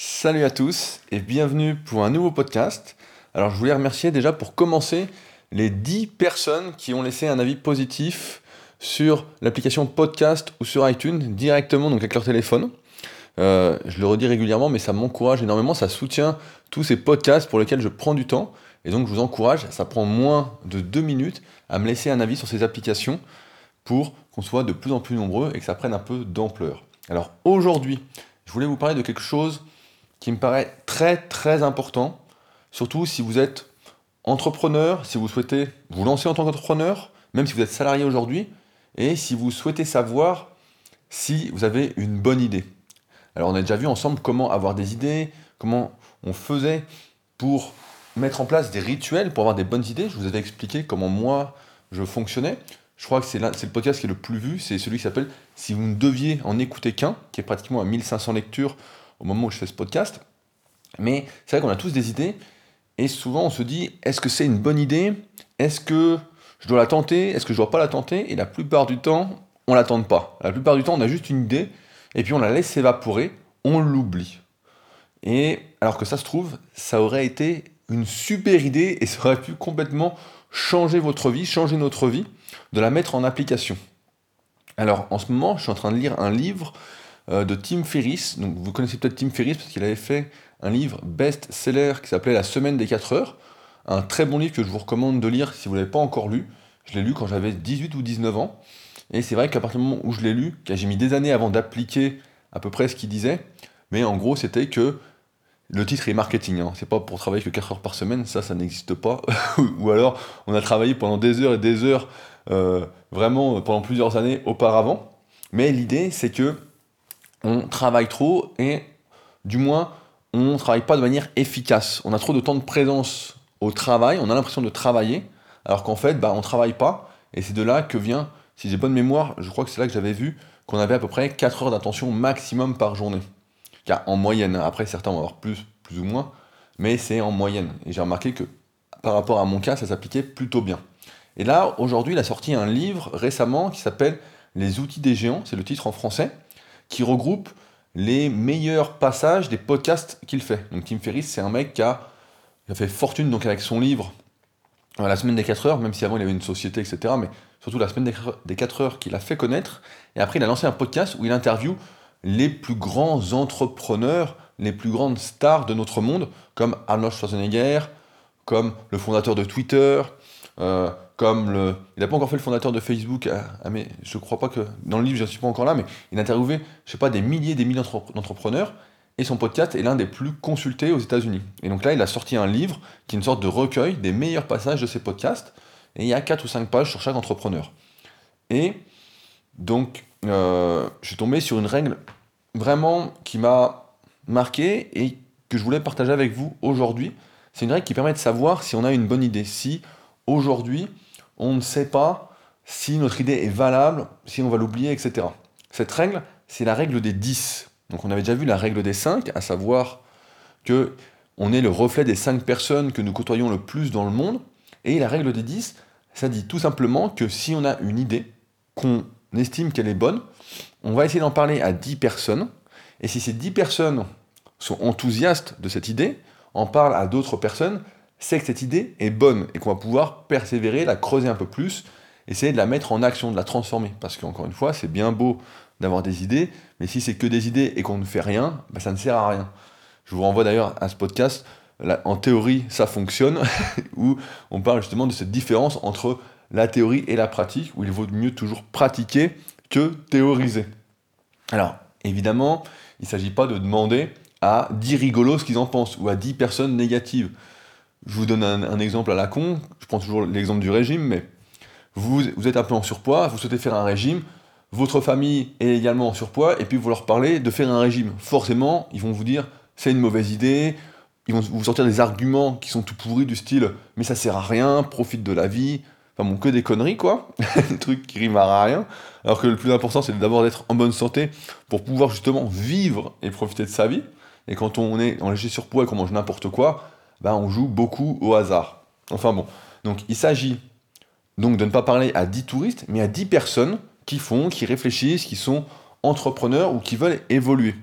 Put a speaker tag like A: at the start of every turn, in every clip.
A: Salut à tous et bienvenue pour un nouveau podcast. Alors je voulais remercier déjà pour commencer les 10 personnes qui ont laissé un avis positif sur l'application podcast ou sur iTunes directement donc avec leur téléphone. Euh, je le redis régulièrement mais ça m'encourage énormément, ça soutient tous ces podcasts pour lesquels je prends du temps et donc je vous encourage, ça prend moins de 2 minutes à me laisser un avis sur ces applications pour qu'on soit de plus en plus nombreux et que ça prenne un peu d'ampleur. Alors aujourd'hui, je voulais vous parler de quelque chose qui me paraît très très important, surtout si vous êtes entrepreneur, si vous souhaitez vous lancer en tant qu'entrepreneur, même si vous êtes salarié aujourd'hui, et si vous souhaitez savoir si vous avez une bonne idée. Alors on a déjà vu ensemble comment avoir des idées, comment on faisait pour mettre en place des rituels pour avoir des bonnes idées. Je vous avais expliqué comment moi je fonctionnais. Je crois que c'est le podcast qui est le plus vu, c'est celui qui s'appelle Si vous ne deviez en écouter qu'un, qui est pratiquement à 1500 lectures au moment où je fais ce podcast. Mais c'est vrai qu'on a tous des idées, et souvent on se dit, est-ce que c'est une bonne idée? Est-ce que je dois la tenter? Est-ce que je dois pas la tenter? Et la plupart du temps, on la tente pas. La plupart du temps, on a juste une idée, et puis on la laisse s'évaporer, on l'oublie. Et alors que ça se trouve, ça aurait été une super idée, et ça aurait pu complètement changer votre vie, changer notre vie, de la mettre en application. Alors en ce moment, je suis en train de lire un livre euh, de Tim Ferriss. Donc vous connaissez peut-être Tim Ferriss parce qu'il avait fait un livre best-seller qui s'appelait La semaine des 4 heures. Un très bon livre que je vous recommande de lire si vous ne l'avez pas encore lu. Je l'ai lu quand j'avais 18 ou 19 ans. Et c'est vrai qu'à partir du moment où je l'ai lu, j'ai mis des années avant d'appliquer à peu près ce qu'il disait, mais en gros c'était que le titre est marketing, hein. c'est pas pour travailler que 4 heures par semaine, ça ça n'existe pas. ou alors on a travaillé pendant des heures et des heures, euh, vraiment pendant plusieurs années auparavant. Mais l'idée c'est que on travaille trop et du moins on travaille pas de manière efficace. On a trop de temps de présence au travail, on a l'impression de travailler, alors qu'en fait bah, on ne travaille pas. Et c'est de là que vient, si j'ai bonne mémoire, je crois que c'est là que j'avais vu qu'on avait à peu près 4 heures d'attention maximum par journée. Car en moyenne, après certains vont avoir plus, plus ou moins, mais c'est en moyenne. Et j'ai remarqué que par rapport à mon cas, ça s'appliquait plutôt bien. Et là, aujourd'hui, il a sorti un livre récemment qui s'appelle Les outils des géants, c'est le titre en français qui regroupe les meilleurs passages des podcasts qu'il fait. Donc Tim Ferriss, c'est un mec qui a, fait fortune donc avec son livre La semaine des 4 heures, même si avant il avait une société, etc. Mais surtout la semaine des 4 heures qu'il a fait connaître. Et après, il a lancé un podcast où il interviewe les plus grands entrepreneurs, les plus grandes stars de notre monde, comme Arnold Schwarzenegger, comme le fondateur de Twitter, euh, comme le. Il n'a pas encore fait le fondateur de Facebook, ah, ah, mais je crois pas que. Dans le livre, je ne suis pas encore là, mais il a interviewé, je sais pas, des milliers des milliers d'entrepreneurs, et son podcast est l'un des plus consultés aux États-Unis. Et donc là, il a sorti un livre qui est une sorte de recueil des meilleurs passages de ses podcasts, et il y a 4 ou 5 pages sur chaque entrepreneur. Et donc, euh, je suis tombé sur une règle vraiment qui m'a marqué et que je voulais partager avec vous aujourd'hui. C'est une règle qui permet de savoir si on a une bonne idée, si aujourd'hui, on ne sait pas si notre idée est valable, si on va l'oublier, etc. Cette règle, c'est la règle des 10. Donc on avait déjà vu la règle des 5, à savoir que on est le reflet des 5 personnes que nous côtoyons le plus dans le monde. Et la règle des 10, ça dit tout simplement que si on a une idée, qu'on estime qu'elle est bonne, on va essayer d'en parler à 10 personnes. Et si ces 10 personnes sont enthousiastes de cette idée, en parlent à d'autres personnes, c'est que cette idée est bonne et qu'on va pouvoir persévérer, la creuser un peu plus, essayer de la mettre en action, de la transformer. Parce qu'encore une fois, c'est bien beau d'avoir des idées, mais si c'est que des idées et qu'on ne fait rien, bah, ça ne sert à rien. Je vous renvoie d'ailleurs à ce podcast, en théorie ça fonctionne, où on parle justement de cette différence entre la théorie et la pratique, où il vaut mieux toujours pratiquer que théoriser. Alors, évidemment, il ne s'agit pas de demander à 10 rigolos ce qu'ils en pensent, ou à 10 personnes négatives. Je vous donne un, exemple à la con, je prends toujours l'exemple du régime, mais vous, êtes un peu en surpoids, vous souhaitez faire un régime, votre famille est également en surpoids, et puis vous leur parlez de faire un régime. Forcément, ils vont vous dire c'est une mauvaise idée, ils vont vous sortir des arguments qui sont tout pourris du style mais ça sert à rien, profite de la vie, enfin bon, que des conneries quoi, des trucs qui riment à rien, alors que le plus important c'est d'abord d'être en bonne santé pour pouvoir justement vivre et profiter de sa vie, et quand on est en léger surpoids et qu'on mange n'importe quoi, bah, on joue beaucoup au hasard. Enfin bon, donc il s'agit donc de ne pas parler à 10 touristes, mais à 10 personnes qui font, qui réfléchissent, qui sont entrepreneurs ou qui veulent évoluer.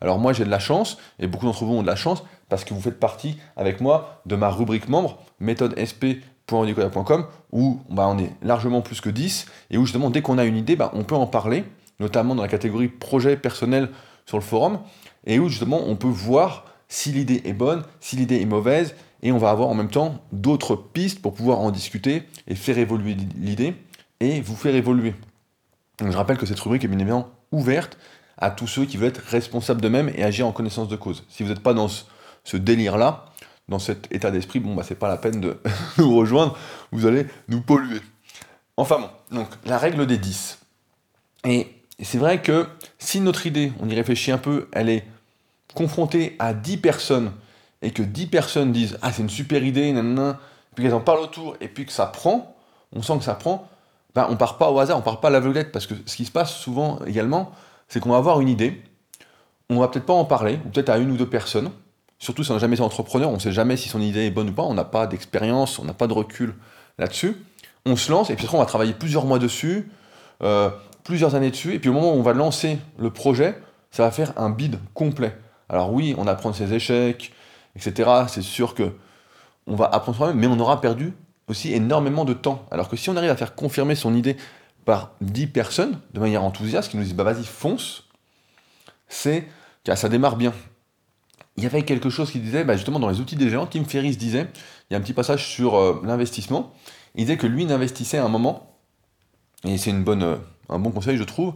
A: Alors moi j'ai de la chance, et beaucoup d'entre vous ont de la chance, parce que vous faites partie avec moi de ma rubrique membre, méthode sp.nicolas.com, où bah, on est largement plus que 10, et où justement dès qu'on a une idée, bah, on peut en parler, notamment dans la catégorie projet personnel sur le forum, et où justement on peut voir si l'idée est bonne, si l'idée est mauvaise, et on va avoir en même temps d'autres pistes pour pouvoir en discuter et faire évoluer l'idée et vous faire évoluer. je rappelle que cette rubrique est bien évidemment ouverte à tous ceux qui veulent être responsables d'eux-mêmes et agir en connaissance de cause. Si vous n'êtes pas dans ce, délire-là, dans cet état d'esprit, bon bah c'est pas la peine de nous rejoindre, vous allez nous polluer. Enfin bon, donc la règle des 10. Et c'est vrai que si notre idée, on y réfléchit un peu, elle est confrontée à 10 personnes et que 10 personnes disent Ah, c'est une super idée, nanana, puis qu'elles en parlent autour et puis que ça prend, on sent que ça prend, ben, on part pas au hasard, on part pas à l'aveuglette parce que ce qui se passe souvent également, c'est qu'on va avoir une idée, on va peut-être pas en parler, ou peut-être à une ou deux personnes, surtout si on n'a jamais été entrepreneur, on ne sait jamais si son idée est bonne ou pas, on n'a pas d'expérience, on n'a pas de recul là-dessus, on se lance et puis après on va travailler plusieurs mois dessus, euh, plusieurs années dessus, et puis au moment où on va lancer le projet, ça va faire un bid complet. Alors oui, on apprend ses échecs, etc. C'est sûr que on va apprendre soi-même, mais on aura perdu aussi énormément de temps. Alors que si on arrive à faire confirmer son idée par 10 personnes de manière enthousiaste qui nous disent bah vas-y fonce, c'est que ça démarre bien. Il y avait quelque chose qui disait, bah, justement dans les outils des géants, Tim Ferriss disait, il y a un petit passage sur euh, l'investissement, il disait que lui n'investissait à un moment, et c'est une bonne, euh, un bon conseil je trouve,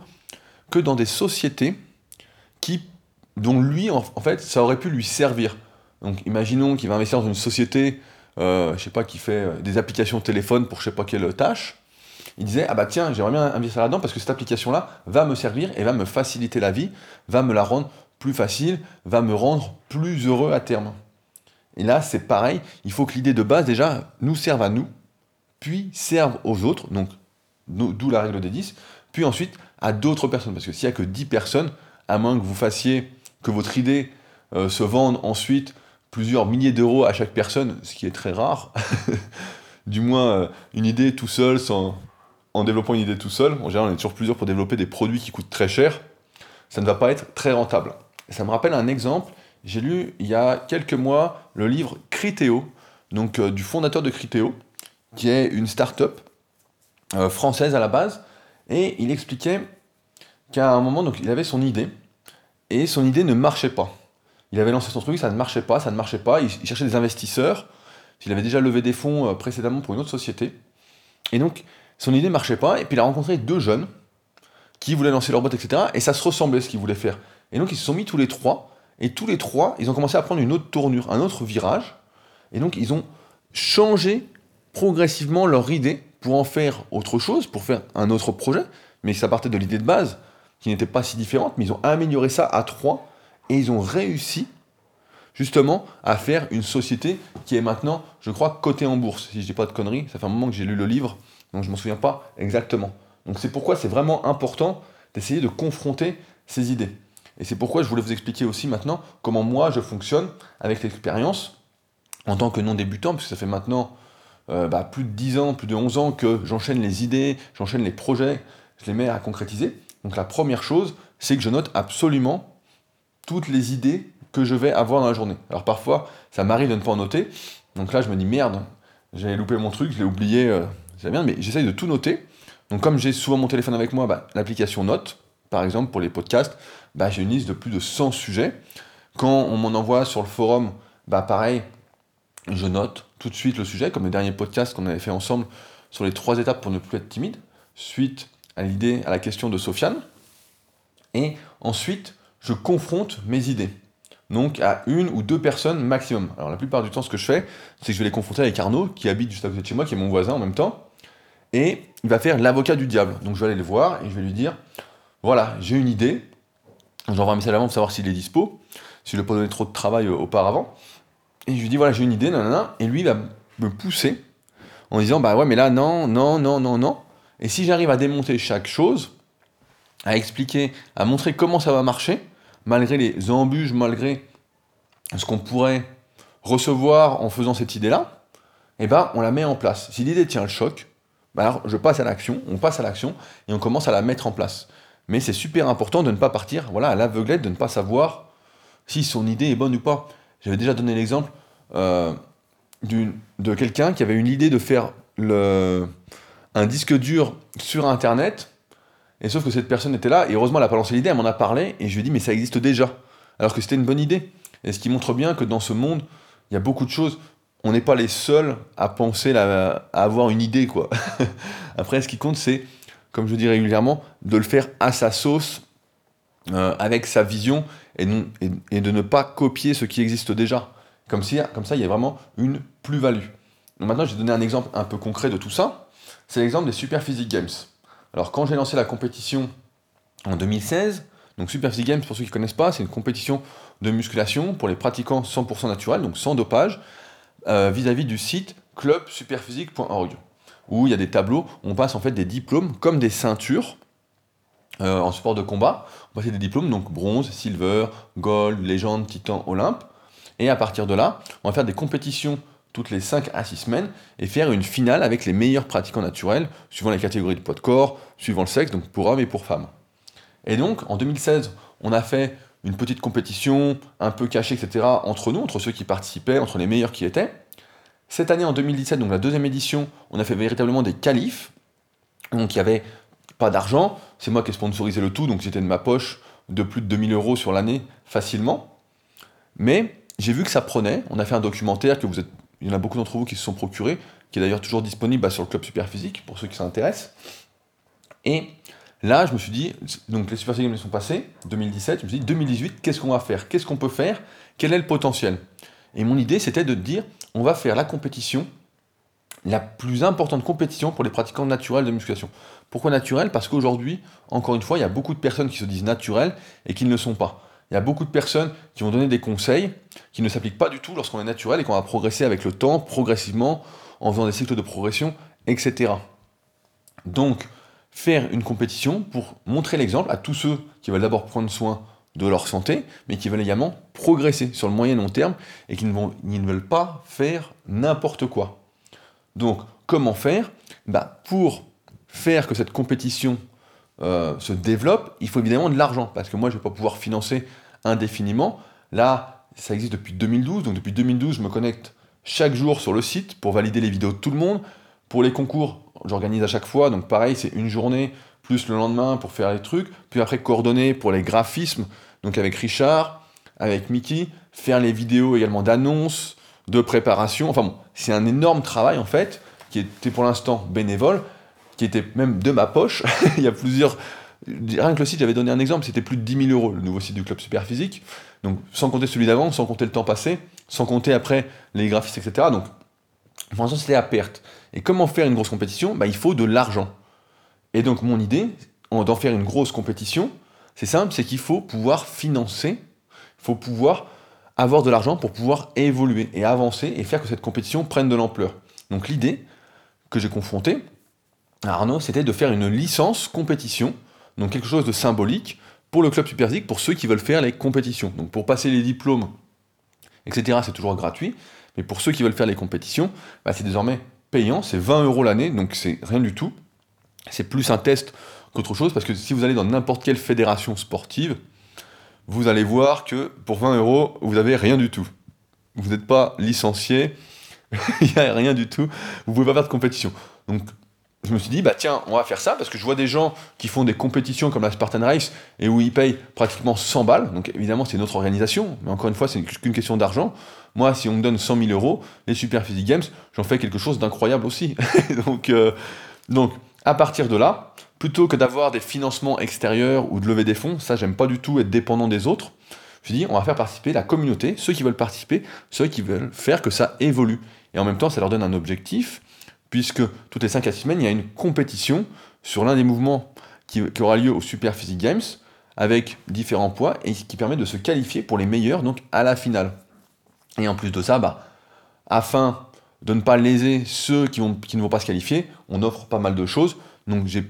A: que dans des sociétés qui, dont lui en fait ça aurait pu lui servir. Donc imaginons qu'il va investir dans une société, euh, je sais pas, qui fait euh, des applications téléphone pour je sais pas quelle tâche. Il disait ah bah tiens j'aimerais bien investir là-dedans parce que cette application-là va me servir et va me faciliter la vie, va me la rendre plus facile, va me rendre plus heureux à terme. Et là c'est pareil, il faut que l'idée de base déjà nous serve à nous, puis serve aux autres, donc d'où la règle des 10, puis ensuite à d'autres personnes. Parce que s'il n'y a que 10 personnes, à moins que vous fassiez que votre idée euh, se vende ensuite plusieurs milliers d'euros à chaque personne, ce qui est très rare. du moins, euh, une idée tout seul, sans, en développant une idée tout seul, en général on est toujours plusieurs pour développer des produits qui coûtent très cher, ça ne va pas être très rentable. ça me rappelle un exemple, j'ai lu il y a quelques mois le livre Criteo, donc euh, du fondateur de Criteo, qui est une start-up française à la base, et il expliquait qu'à un moment, donc, il avait son idée, et son idée ne marchait pas. Il avait lancé son truc, ça ne marchait pas, ça ne marchait pas. Il, cherchait des investisseurs. Il avait déjà levé des fonds euh, précédemment pour une autre société. Et donc, son idée ne marchait pas. Et puis, il a rencontré deux jeunes qui voulaient lancer leur boîte, etc. Et ça se ressemblait ce qu'ils voulaient faire. Et donc, ils se sont mis tous les trois. Et tous les trois, ils ont commencé à prendre une autre tournure, un autre virage. Et donc, ils ont changé progressivement leur idée pour en faire autre chose, pour faire un autre projet. Mais ça partait de l'idée de base, qui n'était pas si différente. Mais ils ont amélioré ça à trois et ils ont réussi justement à faire une société qui est maintenant, je crois, cotée en bourse. Si je dis pas de conneries, ça fait un moment que j'ai lu le livre, donc je m'en souviens pas exactement. Donc c'est pourquoi c'est vraiment important d'essayer de confronter ces idées. Et c'est pourquoi je voulais vous expliquer aussi maintenant comment moi je fonctionne avec l'expérience en tant que non débutant, puisque ça fait maintenant euh, bah, plus de 10 ans, plus de 11 ans que j'enchaîne les idées, j'enchaîne les projets, je les mets à concrétiser. Donc la première chose, c'est que je note absolument toutes les idées que je vais avoir dans la journée. Alors parfois, ça m'arrive de ne pas en noter. Donc là, je me dis merde, j'ai loupé mon truc, je l'ai oublié, euh, c'est bien, mais j'essaye de tout noter. Donc comme j'ai souvent mon téléphone avec moi, bah, l'application Note, par exemple pour les podcasts, bah, j'ai une liste de plus de 100 sujets. Quand on m'en envoie sur le forum, bah, pareil, je note tout de suite le sujet, comme le dernier podcast qu'on avait fait ensemble sur les trois étapes pour ne plus être timide, suite à l'idée, à la question de Sofiane. Et ensuite, je confronte mes idées. Donc à une ou deux personnes maximum. Alors la plupart du temps, ce que je fais, c'est que je vais les confronter avec Arnaud, qui habite juste à côté de chez moi, qui est mon voisin en même temps. Et il va faire l'avocat du diable. Donc je vais aller le voir et je vais lui dire, voilà, j'ai une idée. J'envoie un message avant pour savoir s'il est dispo, si je lui ai pas donné trop de travail auparavant. Et je lui dis, voilà, j'ai une idée, nanana. Et lui, il va me pousser en disant, bah ouais, mais là, non, non, non, non, non. Et si j'arrive à démonter chaque chose, à expliquer, à montrer comment ça va marcher, malgré les embûches, malgré ce qu'on pourrait recevoir en faisant cette idée-là, eh ben, on la met en place. Si l'idée tient le choc, ben alors je passe à l'action, on passe à l'action et on commence à la mettre en place. Mais c'est super important de ne pas partir voilà, à l'aveuglette, de ne pas savoir si son idée est bonne ou pas. J'avais déjà donné l'exemple euh, de quelqu'un qui avait une idée de faire le, un disque dur sur Internet, et sauf que cette personne était là, et heureusement elle n'a pas lancé l'idée, elle m'en a parlé, et je lui ai dit mais ça existe déjà, alors que c'était une bonne idée. Et ce qui montre bien que dans ce monde, il y a beaucoup de choses, on n'est pas les seuls à penser, à avoir une idée, quoi. Après, ce qui compte, c'est, comme je dis régulièrement, de le faire à sa sauce, euh, avec sa vision, et, et, de ne pas copier ce qui existe déjà. Comme, comme ça, il y a vraiment une plus-value. Maintenant, je vais donner un exemple un peu concret de tout ça. C'est l'exemple des Super Physique Games. Alors, quand j'ai lancé la compétition en 2016, donc Super Physique Games, pour ceux qui ne connaissent pas, c'est une compétition de musculation pour les pratiquants 100% naturels, donc sans dopage, euh, vis-à-vis du site clubsuperphysique.org, où il y a des tableaux, on passe en fait des diplômes comme des ceintures euh, en sport de combat. On passe des diplômes, donc bronze, silver, gold, légende, titan, olympe. Et à partir de là, on va faire des compétitions toutes les 5 à 6 semaines et faire une finale avec les meilleurs pratiquants naturels, suivant les catégories de poids de corps, suivant le sexe, donc pour hommes et pour femmes. Et donc, en 2016, on a fait une petite compétition un peu cachée, etc., entre nous, entre ceux qui participaient, entre les meilleurs qui étaient. Cette année, en 2017, donc la deuxième édition, on a fait véritablement des qualifs. Donc il n'y avait pas d'argent, c'est moi qui ai sponsorisé le tout, donc c'était de ma poche de plus de 2000 euros sur l'année facilement. Mais j'ai vu que ça prenait, on a fait un documentaire que vous êtes, il y en a beaucoup d'entre vous qui se sont procurés, qui est d'ailleurs toujours disponible bah, sur le club Superphysique pour ceux qui s'intéressent. Et Là, je me suis dit, donc les Super Games sont passés, 2017, je me suis dit, 2018, qu'est-ce qu'on va faire? Qu'est-ce qu'on peut faire? Quel est le potentiel? Et mon idée, c'était de dire, on va faire la compétition, la plus importante compétition pour les pratiquants naturels de musculation. Pourquoi naturel Parce qu'aujourd'hui, encore une fois, il y a beaucoup de personnes qui se disent naturelles et qui ne le sont pas. Il y a beaucoup de personnes qui vont donner des conseils qui ne s'appliquent pas du tout lorsqu'on est naturel et qu'on va progresser avec le temps, progressivement, en faisant des cycles de progression, etc. Donc, faire une compétition pour montrer l'exemple à tous ceux qui veulent d'abord prendre soin de leur santé, mais qui veulent également progresser sur le moyen long terme et qui ne, vont, veulent pas faire n'importe quoi. Donc, comment faire? Bah, Pour faire que cette compétition euh, se développe, il faut évidemment de l'argent, parce que moi, je ne vais pas pouvoir financer indéfiniment. Là, ça existe depuis 2012, donc depuis 2012, je me connecte chaque jour sur le site pour valider les vidéos de tout le monde. Pour les concours, j'organise à chaque fois. Donc pareil, c'est une journée plus le lendemain pour faire les trucs. Puis après, coordonner pour les graphismes. Donc avec Richard, avec Mickey, faire les vidéos également d'annonces, de préparation. Enfin bon, c'est un énorme travail en fait, qui était pour l'instant bénévole, qui était même de ma poche. Il y a plusieurs. Rien que le site, j'avais donné un exemple, c'était plus de 10 000 euros, le nouveau site du club Superphysique. Donc sans compter celui d'avant, sans compter le temps passé, sans compter après les graphistes, etc. Donc pour l'instant, c'était à perte. Et comment faire une grosse compétition? Bah, Il faut de l'argent. Et donc mon idée, d'en faire une grosse compétition, c'est simple, c'est qu'il faut pouvoir financer, il faut pouvoir avoir de l'argent pour pouvoir évoluer et avancer et faire que cette compétition prenne de l'ampleur. Donc l'idée que j'ai confrontée à Arnaud, c'était de faire une licence compétition, donc quelque chose de symbolique pour le club Superzik, pour ceux qui veulent faire les compétitions. Donc pour passer les diplômes, etc., c'est toujours gratuit, mais pour ceux qui veulent faire les compétitions, bah, c'est désormais payant, c'est 20 euros l'année, donc c'est rien du tout. C'est plus un test qu'autre chose, parce que si vous allez dans n'importe quelle fédération sportive, vous allez voir que pour 20 euros, vous n'avez rien du tout. Vous n'êtes pas licencié, il n'y a rien du tout, vous ne pouvez pas faire de compétition. Donc je me suis dit, bah tiens, on va faire ça, parce que je vois des gens qui font des compétitions comme la Spartan Race, et où ils payent pratiquement 100 balles, donc évidemment c'est une autre organisation, mais encore une fois, c'est qu'une question d'argent. Moi, si on me donne 100 000 euros, les Super Physique Games, j'en fais quelque chose d'incroyable aussi. donc, euh, donc, à partir de là, plutôt que d'avoir des financements extérieurs ou de lever des fonds, ça, j'aime pas du tout être dépendant des autres. Je me suis dit, on va faire participer la communauté, ceux qui veulent participer, ceux qui veulent faire que ça évolue. Et en même temps, ça leur donne un objectif puisque toutes les 5 à 6 semaines, il y a une compétition sur l'un des mouvements qui, aura lieu au Super Physique Games, avec différents poids, et qui permet de se qualifier pour les meilleurs, donc à la finale. Et en plus de ça, bah, afin de ne pas léser ceux qui, ne vont pas se qualifier, on offre pas mal de choses. Donc j'ai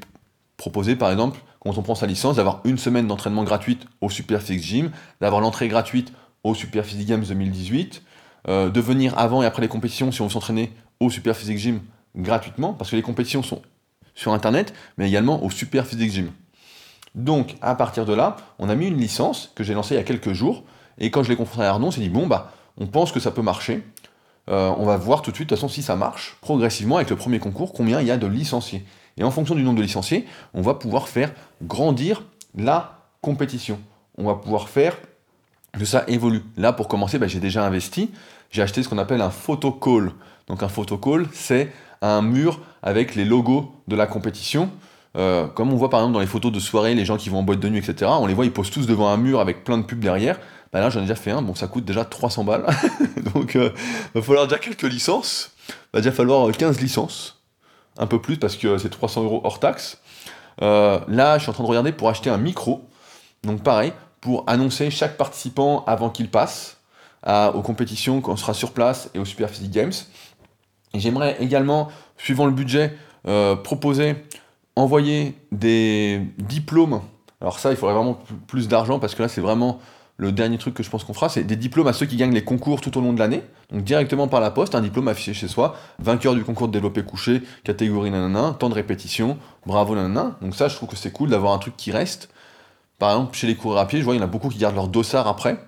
A: proposé par exemple, quand on prend sa licence, d'avoir une semaine d'entraînement gratuite au Super Physique Gym, d'avoir l'entrée gratuite au Super Physique Games 2018, euh, de venir avant et après les compétitions si on veut s'entraîner au Super Physique Gym gratuitement, parce que les compétitions sont sur Internet, mais également au Super Physique Gym. Donc, à partir de là, on a mis une licence que j'ai lancée il y a quelques jours, Et quand je l'ai confronté à Arnaud, on s'est dit, bon, bah, on pense que ça peut marcher. Euh, on va voir tout de suite, de toute façon, si ça marche, progressivement, avec le premier concours, combien il y a de licenciés. Et en fonction du nombre de licenciés, on va pouvoir faire grandir la compétition. On va pouvoir faire que ça évolue. Là, pour commencer, bah, j'ai déjà investi. J'ai acheté ce qu'on appelle un photocall. Donc un photocall, c'est un mur avec les logos de la compétition. Euh, comme on voit par exemple dans les photos de soirée, les gens qui vont en boîte de nuit, etc., on les voit, ils posent tous devant un mur avec plein de pubs derrière. Bah là, j'en ai déjà fait un, bon, ça coûte déjà 300 balles. Donc, il euh, va falloir déjà quelques licences. Il va déjà falloir 15 licences. Un peu plus parce que c'est 300 euros hors taxe. Euh, là, je suis en train de regarder pour acheter un micro. Donc, pareil, pour annoncer chaque participant avant qu'il passe aux compétitions quand on sera sur place et au Super Physique Games. J'aimerais également, suivant le budget, proposer envoyer des diplômes. Alors ça, il faudrait vraiment plus d'argent parce que là, c'est vraiment le dernier truc que je pense qu'on fera, c'est des diplômes à ceux qui gagnent les concours tout au long de l'année. Donc directement par la poste, un diplôme affiché chez soi, vainqueur du concours de développé couché, catégorie nanana, temps de répétition, bravo nanana. Donc ça, je trouve que c'est cool d'avoir un truc qui reste. Par exemple, chez les coureurs à pied, je vois, il y en a beaucoup qui gardent leur dossard après.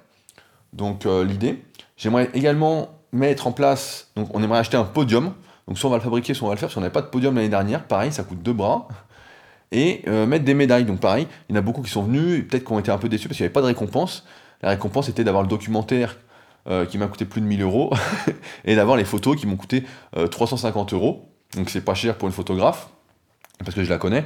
A: Donc euh, l'idée. J'aimerais également mettre en place, donc on aimerait acheter un podium. Donc soit on va le fabriquer, soit on va le faire, parce qu'on n'avait pas de podium l'année dernière, pareil, ça coûte deux bras. Et euh, mettre des médailles, donc pareil, il y en a beaucoup qui sont venus, peut-être qui ont été un peu déçus parce qu'il n'y avait pas de récompense. La récompense était d'avoir le documentaire euh, qui m'a coûté plus de 1000 euros, et d'avoir les photos qui m'ont coûté 350 euh, euros. Donc c'est pas cher pour une photographe, parce que je la connais.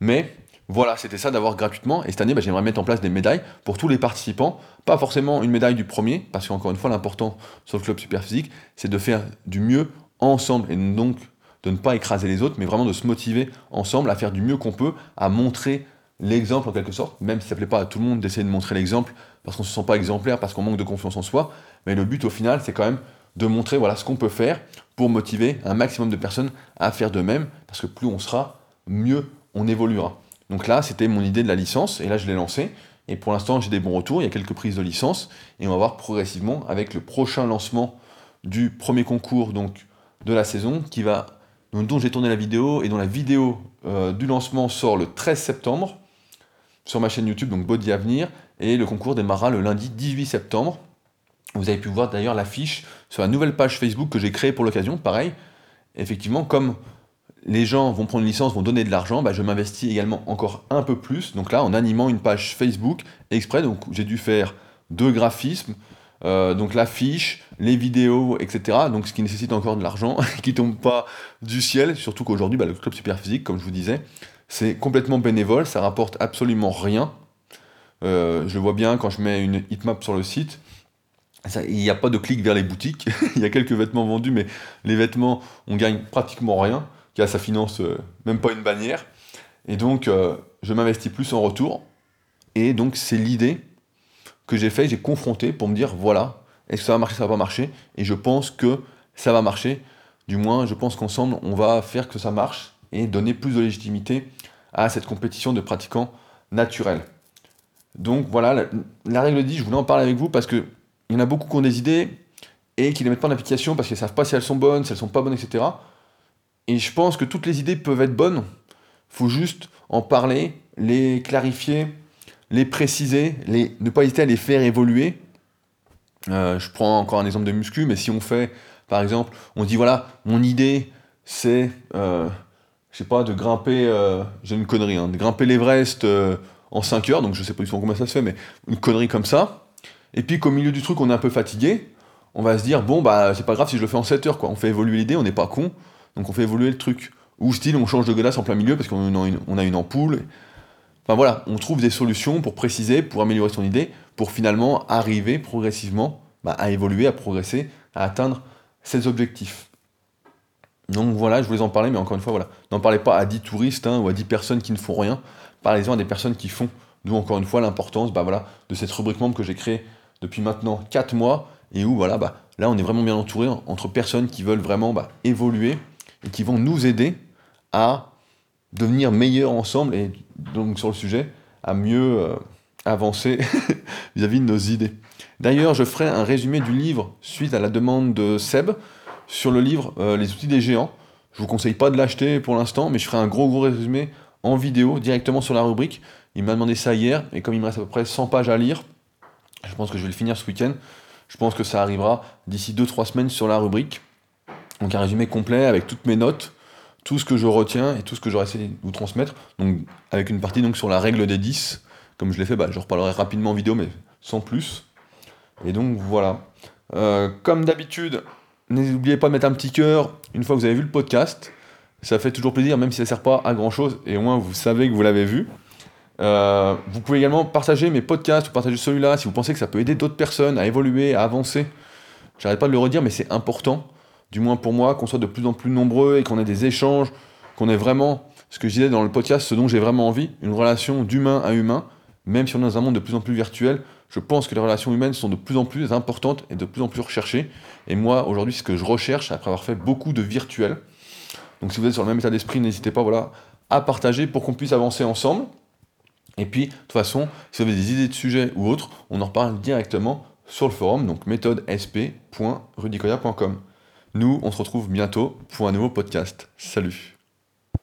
A: Mais voilà, c'était ça d'avoir gratuitement. Et cette année, bah, j'aimerais mettre en place des médailles pour tous les participants. Pas forcément une médaille du premier, parce qu'encore une fois, l'important sur le club Superphysique, c'est de faire du mieux ensemble, et donc de ne pas écraser les autres, mais vraiment de se motiver ensemble à faire du mieux qu'on peut, à montrer l'exemple en quelque sorte, même si ça ne plaît pas à tout le monde d'essayer de montrer l'exemple, parce qu'on ne se sent pas exemplaire, parce qu'on manque de confiance en soi, mais le but au final, c'est quand même de montrer voilà, ce qu'on peut faire pour motiver un maximum de personnes à faire de même, parce que plus on sera, mieux on évoluera. Donc là, c'était mon idée de la licence, et là je l'ai lancée, et pour l'instant j'ai des bons retours, il y a quelques prises de licence, et on va voir progressivement avec le prochain lancement du premier concours, donc de la saison qui va, dont j'ai tourné la vidéo et dont la vidéo euh, du lancement sort le 13 septembre sur ma chaîne YouTube, donc Body Avenir, et le concours démarrera le lundi 18 septembre. Vous avez pu voir d'ailleurs l'affiche sur la nouvelle page Facebook que j'ai créée pour l'occasion. Pareil, effectivement, comme les gens vont prendre une licence, vont donner de l'argent, bah, je m'investis également encore un peu plus. Donc là, en animant une page Facebook exprès, donc j'ai dû faire deux graphismes, euh, donc l'affiche, les vidéos, etc. Donc ce qui nécessite encore de l'argent, qui tombe pas du ciel, surtout qu'aujourd'hui, bah, le club super physique, comme je vous disais, c'est complètement bénévole, ça rapporte absolument rien. Euh, je vois bien quand je mets une hitmap sur le site. il n'y a pas de clic vers les boutiques. il y a quelques vêtements vendus, mais les vêtements, on gagne pratiquement rien. Car ça finance euh, même pas une bannière. Et donc, je m'investis plus en retour. Et donc, c'est l'idée que j'ai fait, j'ai confronté pour me dire voilà, est-ce que ça va marcher, ça va pas marcher? Et je pense que ça va marcher. Du moins, je pense qu'ensemble, on va faire que ça marche et donner plus de légitimité à cette compétition de pratiquants naturels. Donc voilà, la, règle dit, je voulais en parler avec vous parce qu'il y en a beaucoup qui ont des idées et qui ne les mettent pas en application parce qu'ils ne savent pas si elles sont bonnes, si elles sont pas bonnes, etc. Et je pense que toutes les idées peuvent être bonnes. Faut juste en parler, les clarifier, les préciser, les, ne pas hésiter à les faire évoluer. Euh, je prends encore un exemple de muscu, mais si on fait, par exemple, on dit voilà, mon idée, c'est, euh, je sais pas, de grimper, euh, j'ai une connerie, hein, de grimper l'Everest en 5 heures, donc je sais pas du tout comment ça se fait, mais une connerie comme ça. Et puis qu'au milieu du truc, on est un peu fatigué, on va se dire bon bah c'est pas grave si je le fais en 7 heures, quoi. On fait évoluer l'idée, on n'est pas con, donc on fait évoluer le truc. Ou style, on change de glace en plein milieu parce qu'on a une ampoule. Enfin voilà, on trouve des solutions pour préciser, pour améliorer son idée, pour finalement arriver progressivement bah, à évoluer, à progresser, à atteindre ses objectifs. Donc voilà, je voulais en parler, mais encore une fois, voilà, n'en parlez pas à 10 touristes hein, ou à 10 personnes qui ne font rien, parlez-en à des personnes qui font. D'où encore une fois l'importance bah, voilà, de cette rubrique membre que j'ai créée depuis maintenant 4 mois, et où voilà, bah, là on est vraiment bien entouré entre personnes qui veulent vraiment bah, évoluer et qui vont nous aider à devenir meilleurs ensemble et donc sur le sujet, à mieux euh, avancer vis-à-vis de nos idées. D'ailleurs, je ferai un résumé du livre suite à la demande de Seb sur le livre euh, Les outils des géants. Je vous conseille pas de l'acheter pour l'instant, mais je ferai un gros gros résumé en vidéo directement sur la rubrique. Il m'a demandé ça hier, et comme il me reste à peu près 100 pages à lire, Je pense que je vais le finir ce week-end. Je pense que ça arrivera d'ici 2-3 semaines sur la rubrique. Donc un résumé complet avec toutes mes notes, tout ce que je retiens et tout ce que j'aurais essayé de vous transmettre. Donc avec une partie donc sur la règle des 10. Comme je l'ai fait, bah, je reparlerai rapidement en vidéo, mais sans plus. Et donc voilà. Euh, comme d'habitude, n'oubliez pas de mettre un petit cœur une fois que vous avez vu le podcast. Ça fait toujours plaisir, même si ça ne sert pas à grand chose, et au moins vous savez que vous l'avez vu. Euh, vous pouvez également partager mes podcasts ou partager celui-là si vous pensez que ça peut aider d'autres personnes à évoluer, à avancer. J'arrête pas de le redire, mais c'est important, du moins pour moi, qu'on soit de plus en plus nombreux et qu'on ait des échanges, qu'on ait vraiment, ce que je disais dans le podcast, ce dont j'ai vraiment envie, une relation d'humain à humain, même si on est dans un monde de plus en plus virtuel, je pense que les relations humaines sont de plus en plus importantes et de plus en plus recherchées. Et moi, aujourd'hui, ce que je recherche après avoir fait beaucoup de virtuel. Donc si vous êtes sur le même état d'esprit, n'hésitez pas voilà, à partager pour qu'on puisse avancer ensemble. Et puis, de toute façon, si vous avez des idées de sujets ou autres, on en reparle directement sur le forum, donc méthodesp.rudicoya.com. Nous, on se retrouve bientôt pour un nouveau podcast. Salut